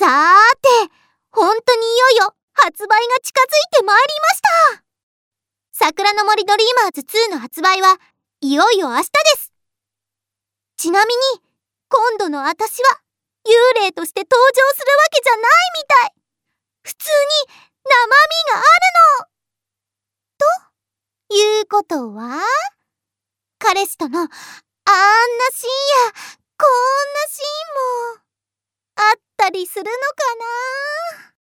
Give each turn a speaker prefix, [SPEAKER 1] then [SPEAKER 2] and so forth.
[SPEAKER 1] さーて、本当にいよいよ発売が近づいてまいりました。桜の森ドリーマーズ2の発売はいよいよ明日です。ちなみに、今度の私は幽霊として登場するわけじゃないみたい。普通に生身があるの。ということは彼氏とのあんなシーンやこんなシーンもあったりするのかな？